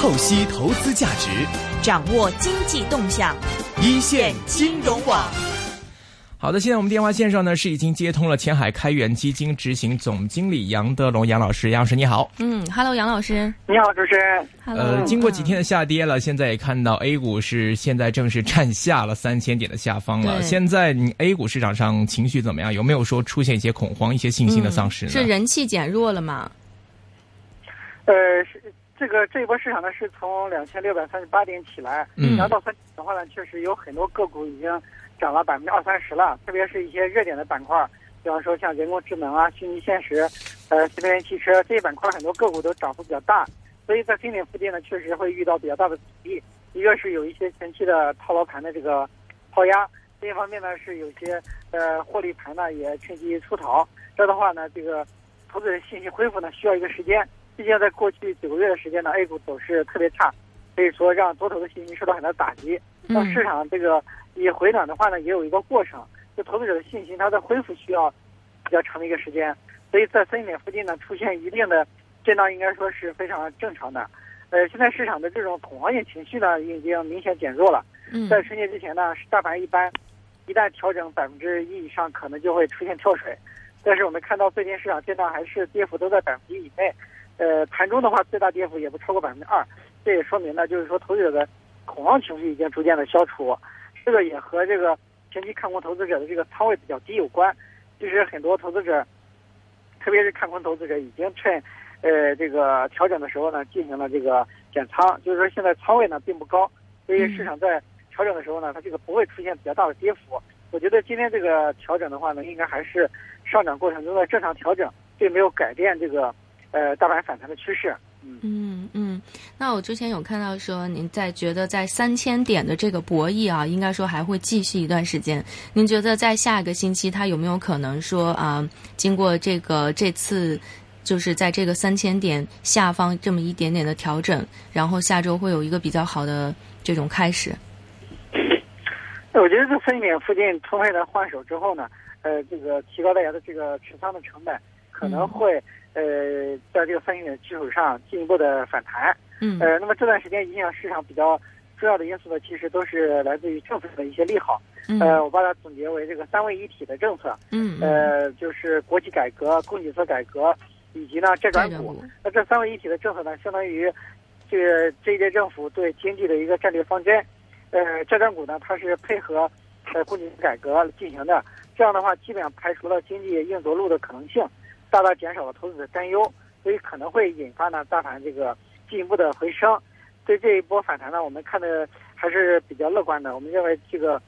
透析投资价值，掌握经济动向，一线金融网。好的，现在我们电话线上呢是已经接通了前海开源基金执行总经理杨德龙杨老师，杨老师你好。嗯，Hello，杨老师。你好，主持人。Hello。呃，经过几天的下跌了，现在也看到 A 股是现在正式站下了三千点的下方了。现在你 A 股市场上情绪怎么样？有没有说出现一些恐慌、一些信心的丧失呢？是人气减弱了吗？呃，是这个这一波市场呢，是从两千六百三十八点起来，嗯，然后到三的话呢，确实有很多个股已经。涨了百分之二三十了，特别是一些热点的板块，比方说像人工智能啊、虚拟现实、呃新能源汽车这些板块，很多个股都涨幅比较大。所以在新点附近呢，确实会遇到比较大的阻力。一个是有一些前期的套牢盘的这个抛压，另一方面呢是有些呃获利盘呢也趁机出逃。这样的话呢，这个投资人信心恢复呢需要一个时间。毕竟在过去九个月的时间呢，A 股走势特别差，所以说让多头的信心受到很大打击，那市场这个。你回暖的话呢，也有一个过程，就投资者的信心，它的恢复需要比较长的一个时间，所以在三点附近呢出现一定的震荡，应该说是非常正常的。呃，现在市场的这种恐慌性情绪呢已经明显减弱了。在春节之前呢，大盘一般一旦调整百分之一以上，可能就会出现跳水。但是我们看到最近市场震荡还是跌幅都在百分之一以内，呃，盘中的话最大跌幅也不超过百分之二，这也说明呢，就是说投资者的恐慌情绪已经逐渐的消除。这个也和这个前期看空投资者的这个仓位比较低有关。其实很多投资者，特别是看空投资者，已经趁呃这个调整的时候呢，进行了这个减仓。就是说现在仓位呢并不高，所以市场在调整的时候呢，它这个不会出现比较大的跌幅。我觉得今天这个调整的话呢，应该还是上涨过程中的正常调整，并没有改变这个呃大盘反弹的趋势。嗯嗯，那我之前有看到说，您在觉得在三千点的这个博弈啊，应该说还会继续一段时间。您觉得在下一个星期，它有没有可能说啊，经过这个这次，就是在这个三千点下方这么一点点的调整，然后下周会有一个比较好的这种开始？我觉得这三千点附近充分的换手之后呢，呃，这个提高大家的这个持仓的成本，可能会。呃，在这个三千点基础上进一步的反弹，嗯，呃，那么这段时间影响市场比较重要的因素呢，其实都是来自于政府的一些利好，呃，我把它总结为这个三位一体的政策，嗯，呃，就是国企改革、供给侧改革以及呢债转股，那这三位一体的政策呢，相当于这个这一届政府对经济的一个战略方针，呃，债转股呢，它是配合呃供给侧改革进行的，这样的话，基本上排除了经济硬着陆的可能性。大大减少了投资者担忧，所以可能会引发呢大盘这个进一步的回升。对这一波反弹呢，我们看的还是比较乐观的。我们认为这个，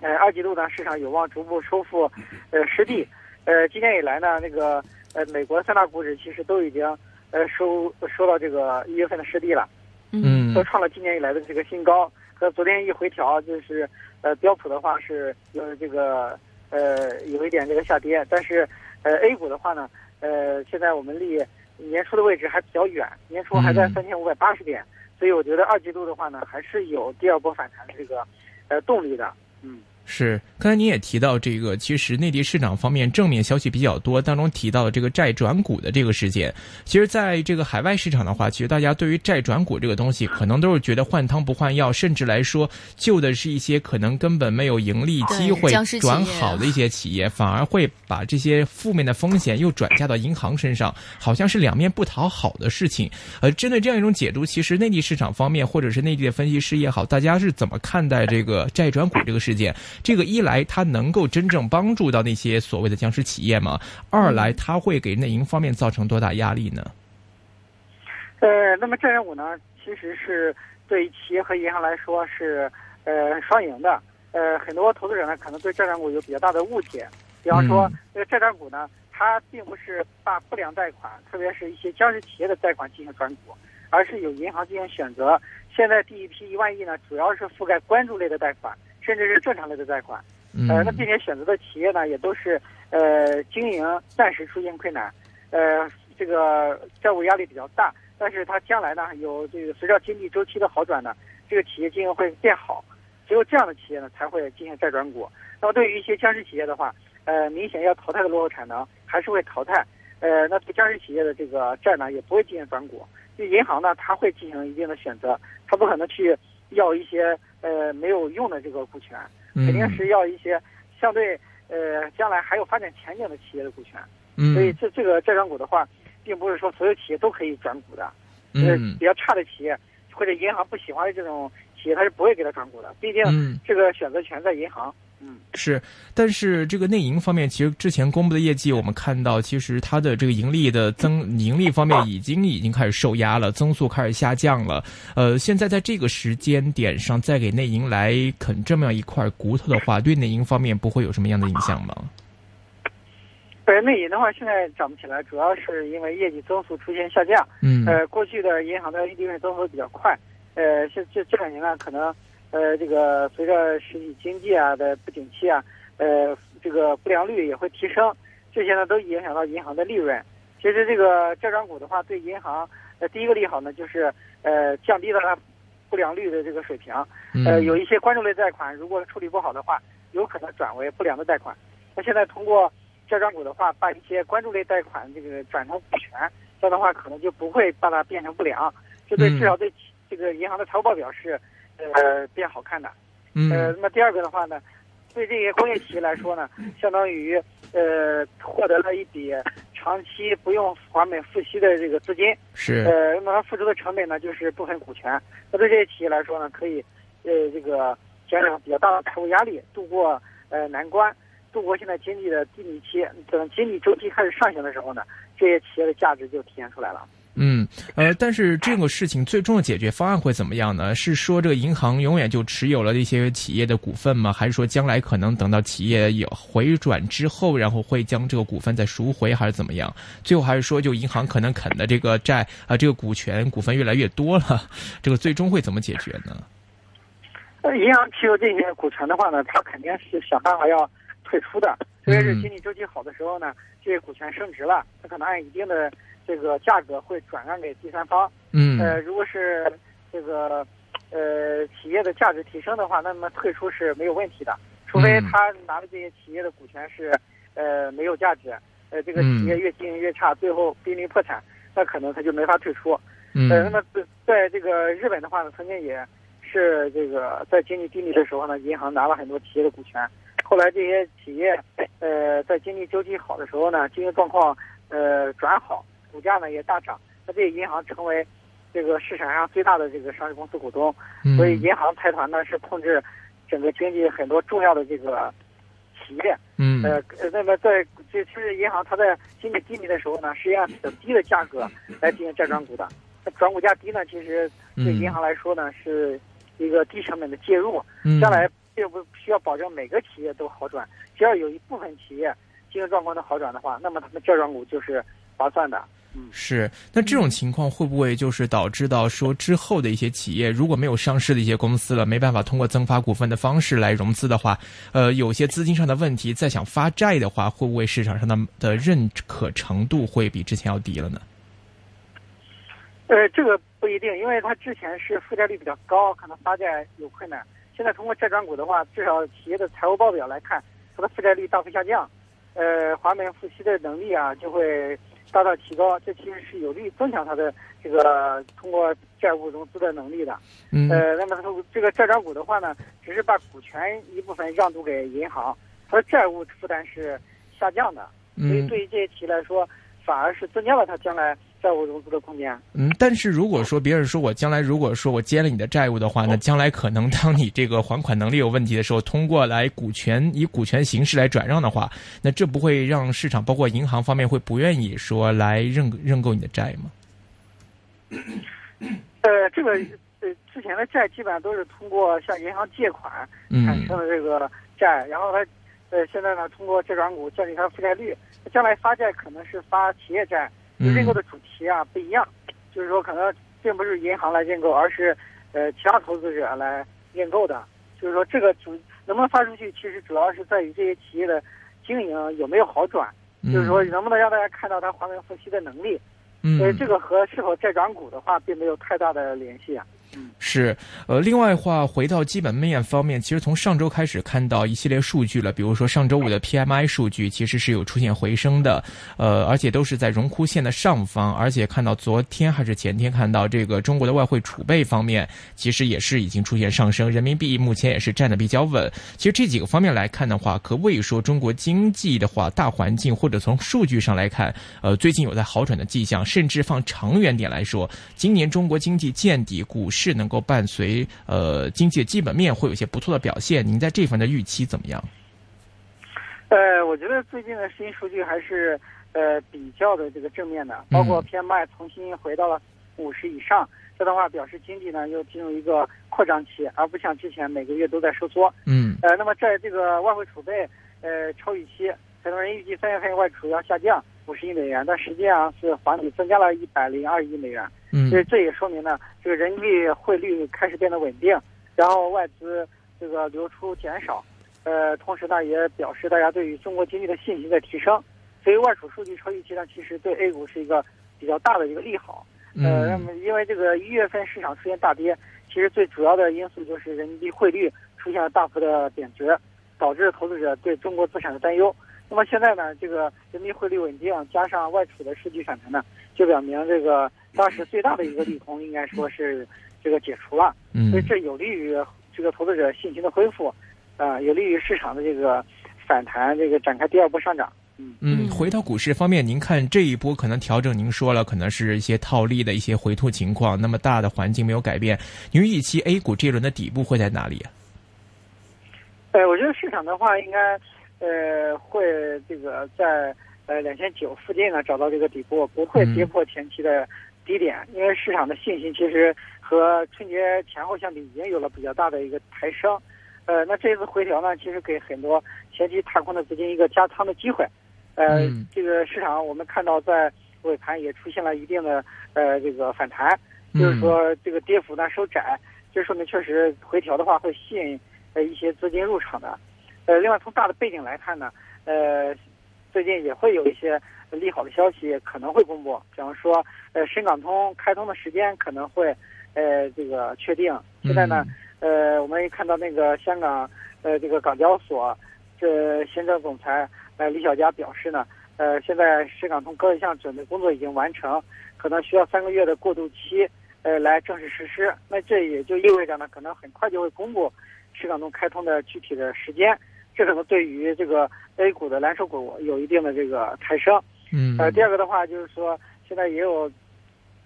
呃，二季度呢市场有望逐步收复呃失地。呃，今年以来呢，那个呃美国三大股指其实都已经呃收收到这个一月份的失地了，嗯，都创了今年以来的这个新高。和昨天一回调，就是呃标普的话是有这个呃有一点这个下跌，但是。呃，A 股的话呢，呃，现在我们离年初的位置还比较远，年初还在三千五百八十点，所以我觉得二季度的话呢，还是有第二波反弹的这个呃动力的，嗯。是，刚才您也提到这个，其实内地市场方面正面消息比较多，当中提到了这个债转股的这个事件。其实，在这个海外市场的话，其实大家对于债转股这个东西，可能都是觉得换汤不换药，甚至来说，救的是一些可能根本没有盈利机会转好的一些企业，反而会把这些负面的风险又转嫁到银行身上，好像是两面不讨好的事情。而针对这样一种解读，其实内地市场方面，或者是内地的分析师也好，大家是怎么看待这个债转股这个事件？这个一来，它能够真正帮助到那些所谓的僵尸企业吗？二来，它会给内银方面造成多大压力呢？呃，那么债转股呢，其实是对企业和银行来说是呃双赢的。呃，很多投资者呢，可能对债转股有比较大的误解。比方说，这个债转股呢，它并不是把不良贷款，特别是一些僵尸企业的贷款进行转股，而是有银行进行选择。现在第一批一万亿呢，主要是覆盖关注类的贷款。甚至是正常类的贷款，呃，那并且选择的企业呢，也都是呃经营暂时出现困难，呃，这个债务压力比较大，但是它将来呢，有这个随着经济周期的好转呢，这个企业经营会变好，只有这样的企业呢，才会进行债转股。那么对于一些僵尸企业的话，呃，明显要淘汰的落后产能还是会淘汰，呃，那对僵尸企业的这个债呢，也不会进行转股。就银行呢，它会进行一定的选择，它不可能去要一些呃没有用的这个股权，肯定是要一些相对呃将来还有发展前景的企业的股权。所以这这个债转股的话，并不是说所有企业都可以转股的，呃比较差的企业或者银行不喜欢的这种企业，它是不会给他转股的，毕竟这个选择权在银行。嗯，是，但是这个内银方面，其实之前公布的业绩，我们看到，其实它的这个盈利的增盈利方面已经已经开始受压了，增速开始下降了。呃，现在在这个时间点上再给内银来啃这么样一块骨头的话，对内银方面不会有什么样的影响吗？对，内银的话现在涨不起来，主要是因为业绩增速出现下降。嗯。呃，过去的银行的利润增速比较快，呃，这这这两年呢，可能。呃，这个随着实体经济啊的不景气啊，呃，这个不良率也会提升，这些呢都影响到银行的利润。其实这个债转股的话，对银行呃第一个利好呢，就是呃降低了它不良率的这个水平。呃，有一些关注类贷款，如果处理不好的话，有可能转为不良的贷款。那现在通过债转股的话，把一些关注类贷款这个转成股权，这样的话可能就不会把它变成不良，这对至少对这个银行的财务报表是。呃，变好看的，呃，那么第二个的话呢，对这些工业企业来说呢，相当于呃获得了一笔长期不用还本付息的这个资金，是，呃，那么它付出的成本呢就是部分股权，那对这些企业来说呢，可以呃这个减少比较大的财务压力，度过呃难关，度过现在经济的低迷期，等经济周期开始上行的时候呢，这些企业的价值就体现出来了。嗯，呃，但是这个事情最终的解决方案会怎么样呢？是说这个银行永远就持有了一些企业的股份吗？还是说将来可能等到企业有回转之后，然后会将这个股份再赎回，还是怎么样？最后还是说，就银行可能啃的这个债啊，这个股权股份越来越多了，这个最终会怎么解决呢？呃，银行持有这些股权的话呢，它肯定是想办法要退出的。特别是经济周期好的时候呢，这些股权升值了，它可能按一定的。这个价格会转让给第三方。嗯。呃，如果是这个呃企业的价值提升的话，那么退出是没有问题的。除非他拿的这些企业的股权是呃没有价值，呃这个企业越经营越差，最后濒临破产，那可能他就没法退出。嗯。呃，那么在这个日本的话呢，曾经也是这个在经济低迷的时候呢，银行拿了很多企业的股权。后来这些企业呃在经济周期好的时候呢，经营状况呃转好。股价呢也大涨，那这银行成为这个市场上最大的这个上市公司股东，所以银行财团呢是控制整个经济很多重要的这个企业。嗯。呃，那么在这其实银行它在经济低迷的时候呢，实际上比较低的价格来进行债转股的。那转股价低呢，其实对银行来说呢是一个低成本的介入，将来并不需要保证每个企业都好转，只要有一部分企业经营状况的好转的话，那么他们债转股就是划算的。是，那这种情况会不会就是导致到说之后的一些企业如果没有上市的一些公司了，没办法通过增发股份的方式来融资的话，呃，有些资金上的问题，再想发债的话，会不会市场上的的认可程度会比之前要低了呢？呃，这个不一定，因为它之前是负债率比较高，可能发债有困难。现在通过债转股的话，至少企业的财务报表来看，它的负债率大幅下降，呃，还本付息的能力啊就会。大大提高，这其实是有利于增强它的这个通过债务融资的能力的。嗯。呃，那么它这个债转股的话呢，只是把股权一部分让渡给银行，它的债务负担是下降的。嗯。所以对于这些企业来说，反而是增加了它将来。债务融资的空间。嗯，但是如果说别人说我将来如果说我接了你的债务的话，那将来可能当你这个还款能力有问题的时候，通过来股权以股权形式来转让的话，那这不会让市场包括银行方面会不愿意说来认认购你的债吗？呃，这个呃之前的债基本上都是通过向银行借款产生的这个债，然后它呃现在呢通过债转股降低它的负债率，将来发债可能是发企业债。认购的主题啊不一样，就是说可能并不是银行来认购，而是呃其他投资者来认购的。就是说这个主能不能发出去，其实主要是在于这些企业的经营有没有好转，就是说能不能让大家看到它还本付息的能力。嗯，所以这个和是否债转股的话并没有太大的联系啊。是，呃，另外话，回到基本面方面，其实从上周开始看到一系列数据了，比如说上周五的 PMI 数据其实是有出现回升的，呃，而且都是在荣枯线的上方，而且看到昨天还是前天看到这个中国的外汇储备方面，其实也是已经出现上升，人民币目前也是站得比较稳。其实这几个方面来看的话，可谓说中国经济的话，大环境或者从数据上来看，呃，最近有在好转的迹象，甚至放长远点来说，今年中国经济见底，股市能够。伴随呃经济基本面会有一些不错的表现，您在这方面的预期怎么样？呃，我觉得最近的新数据还是呃比较的这个正面的，包括 PMI 重新回到了五十以上，这的话表示经济呢又进入一个扩张期，而不像之前每个月都在收缩。嗯。呃，那么在这个外汇储备呃超预期，很多人预计三月份外储要下降五十亿美元，但实际上是环比增加了一百零二亿美元。嗯所以这也说明呢，这个人民币汇率开始变得稳定，然后外资这个流出减少，呃，同时呢也表示大家对于中国经济的信心在提升，所以外储数据超预期呢，其实对 A 股是一个比较大的一个利好。呃，那么因为这个一月份市场出现大跌，其实最主要的因素就是人民币汇率出现了大幅的贬值，导致投资者对中国资产的担忧。那么现在呢，这个人民币汇率稳定，加上外储的数据反弹呢，就表明这个。当时最大的一个利空应该说是这个解除了，嗯所以这有利于这个投资者信心的恢复，啊，有利于市场的这个反弹，这个展开第二波上涨。嗯嗯，回到股市方面，您看这一波可能调整，您说了可能是一些套利的一些回吐情况，那么大的环境没有改变，您预期 A 股这一轮的底部会在哪里啊？呃，我觉得市场的话，应该呃会这个在呃两千九附近呢找到这个底部，不会跌破前期的。低点，因为市场的信心其实和春节前后相比，已经有了比较大的一个抬升。呃，那这一次回调呢，其实给很多前期踏空的资金一个加仓的机会。呃，这个市场我们看到在尾盘也出现了一定的呃这个反弹，就是说这个跌幅呢收窄，这说明确实回调的话会吸引呃一些资金入场的。呃，另外从大的背景来看呢，呃，最近也会有一些。利好的消息可能会公布，比方说，呃，深港通开通的时间可能会，呃，这个确定。现在呢，呃，我们也看到那个香港，呃，这个港交所，这行政总裁呃李小加表示呢，呃，现在深港通各项准备工作已经完成，可能需要三个月的过渡期，呃，来正式实施。那这也就意味着呢，可能很快就会公布深港通开通的具体的时间，这可能对于这个 A 股的蓝筹股有一定的这个抬升。嗯，呃，第二个的话就是说，现在也有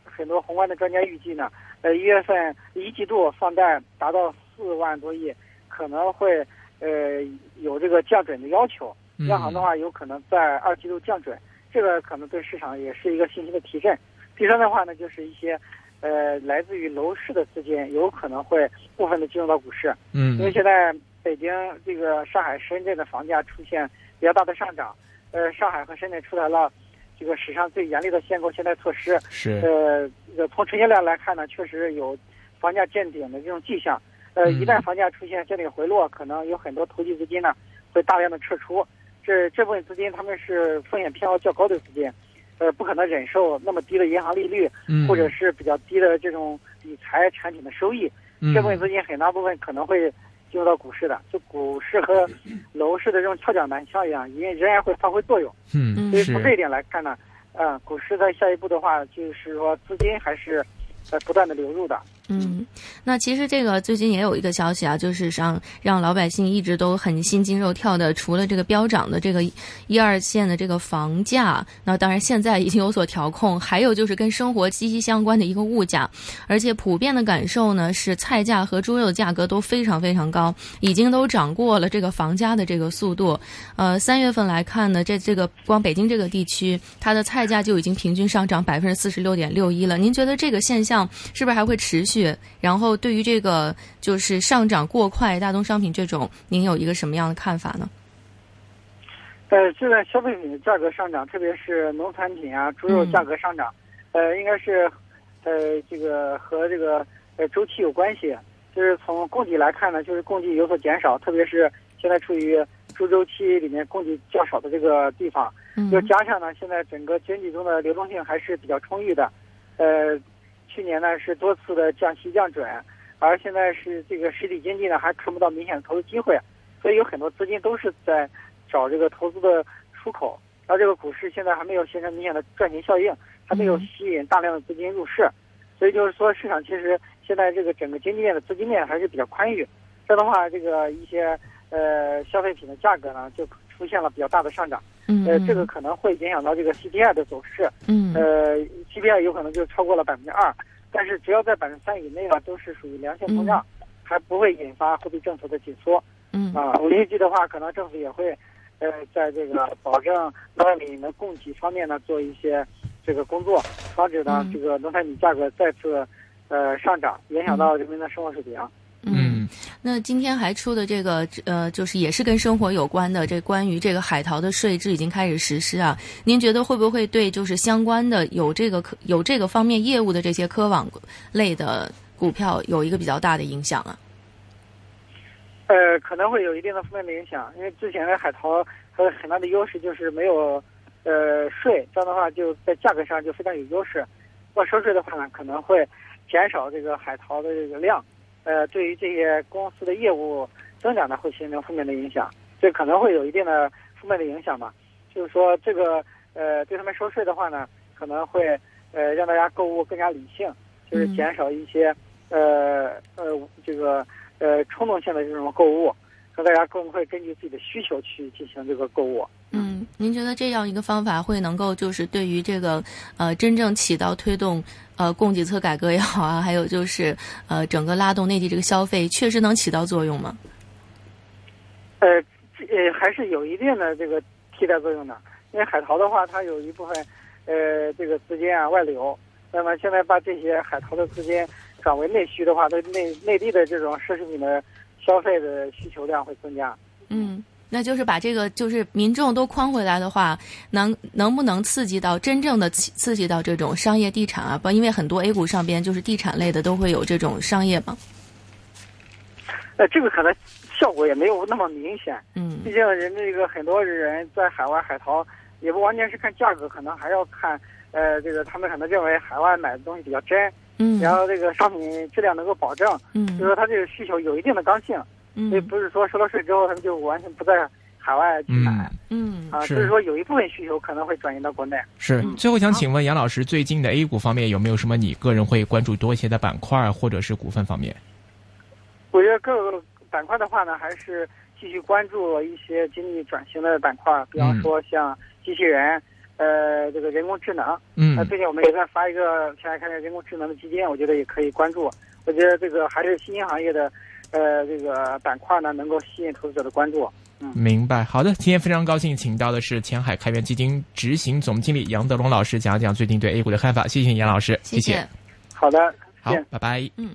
很多宏观的专家预计呢，呃，一月份一季度放贷达到四万多亿，可能会呃有这个降准的要求，央行的话有可能在二季度降准，这个可能对市场也是一个信心的提振。第三的话呢，就是一些呃来自于楼市的资金有可能会部分的进入到股市，嗯，因为现在北京、这个上海、深圳的房价出现比较大的上涨。呃，上海和深圳出台了这个史上最严厉的限购限贷措施。是。呃，从成交量来看呢，确实有房价见顶的这种迹象。呃，一旦房价出现见顶回落，可能有很多投机资金呢会大量的撤出。这这部分资金他们是风险偏好较高的资金，呃，不可能忍受那么低的银行利率，或者是比较低的这种理财产品的收益。这部分资金很大部分可能会。进入到股市的，就股市和楼市的这种跷脚板效应，仍仍然会发挥作用。嗯，所以从这一点来看呢，呃，股市在下一步的话，就是说资金还是在不断的流入的。嗯，那其实这个最近也有一个消息啊，就是让让老百姓一直都很心惊肉跳的，除了这个飙涨的这个一二线的这个房价，那当然现在已经有所调控，还有就是跟生活息息相关的一个物价，而且普遍的感受呢是菜价和猪肉价格都非常非常高，已经都涨过了这个房价的这个速度。呃，三月份来看呢，这这个光北京这个地区，它的菜价就已经平均上涨百分之四十六点六一了。您觉得这个现象是不是还会持续？然后，对于这个就是上涨过快大宗商品这种，您有一个什么样的看法呢？呃，现在消费品的价格上涨，特别是农产品啊、猪肉价格上涨，呃，应该是呃这个和这个呃周期有关系。就是从供给来看呢，就是供给有所减少，特别是现在处于猪周期里面供给较少的这个地方，又加上呢，现在整个经济中的流动性还是比较充裕的，呃。去年呢是多次的降息降准，而现在是这个实体经济呢还看不到明显的投资机会，所以有很多资金都是在找这个投资的出口。而这个股市现在还没有形成明显的赚钱效应，还没有吸引大量的资金入市，所以就是说市场其实现在这个整个经济链的资金链还是比较宽裕。这样的话，这个一些呃消费品的价格呢就出现了比较大的上涨。嗯，呃，这个可能会影响到这个 CPI 的走势。嗯，呃，CPI 有可能就超过了百分之二，但是只要在百分之三以内呢，都是属于良性通胀，还不会引发货币政策的紧缩。嗯，啊，我预计的话，可能政府也会，呃，在这个保证农产品的供给方面呢，做一些这个工作，防止呢这个农产品价格再次呃上涨，影响到人民的生活水平。那今天还出的这个呃，就是也是跟生活有关的，这关于这个海淘的税制已经开始实施啊。您觉得会不会对就是相关的有这个科有这个方面业务的这些科网类的股票有一个比较大的影响啊？呃，可能会有一定的负面的影响，因为之前的海淘它有很大的优势就是没有呃税，这样的话就在价格上就非常有优势。如果收税的话呢，可能会减少这个海淘的这个量。呃，对于这些公司的业务增长呢，会形成负面的影响，这可能会有一定的负面的影响吧。就是说，这个呃，对他们收税的话呢，可能会呃让大家购物更加理性，就是减少一些呃呃这个呃冲动性的这种购物，让大家更会根据自己的需求去进行这个购物。嗯，您觉得这样一个方法会能够就是对于这个呃真正起到推动呃供给侧改革也好啊，还有就是呃整个拉动内地这个消费，确实能起到作用吗？呃呃，还是有一定的这个替代作用的。因为海淘的话，它有一部分呃这个资金啊外流，那么现在把这些海淘的资金转为内需的话，对内内地的这种奢侈品的消费的需求量会增加。嗯。那就是把这个就是民众都框回来的话，能能不能刺激到真正的刺激到这种商业地产啊？不，因为很多 A 股上边就是地产类的都会有这种商业嘛。呃，这个可能效果也没有那么明显。嗯。毕竟人这个很多人在海外海淘，也不完全是看价格，可能还要看呃这个他们可能认为海外买的东西比较真。嗯。然后这个商品质量能够保证。嗯。就说他这个需求有一定的刚性。所以不是说收了税之后，他们就完全不在海外去买，嗯啊，就是说有一部分需求可能会转移到国内。是，最后想请问杨老师，最近的 A 股方面有没有什么你个人会关注多一些的板块或者是股份方面？我觉得各个板块的话呢，还是继续关注一些经济转型的板块，比方说像机器人，呃，这个人工智能。嗯。那最近我们也在发一个现在看见人工智能的基金，我觉得也可以关注。我觉得这个还是新兴行业的。呃，这个板块呢，能够吸引投资者的关注。嗯，明白。好的，今天非常高兴，请到的是前海开源基金执行总经理杨德龙老师，讲讲最近对 A 股的看法。谢谢杨老师，谢谢。好的，好，拜拜。嗯。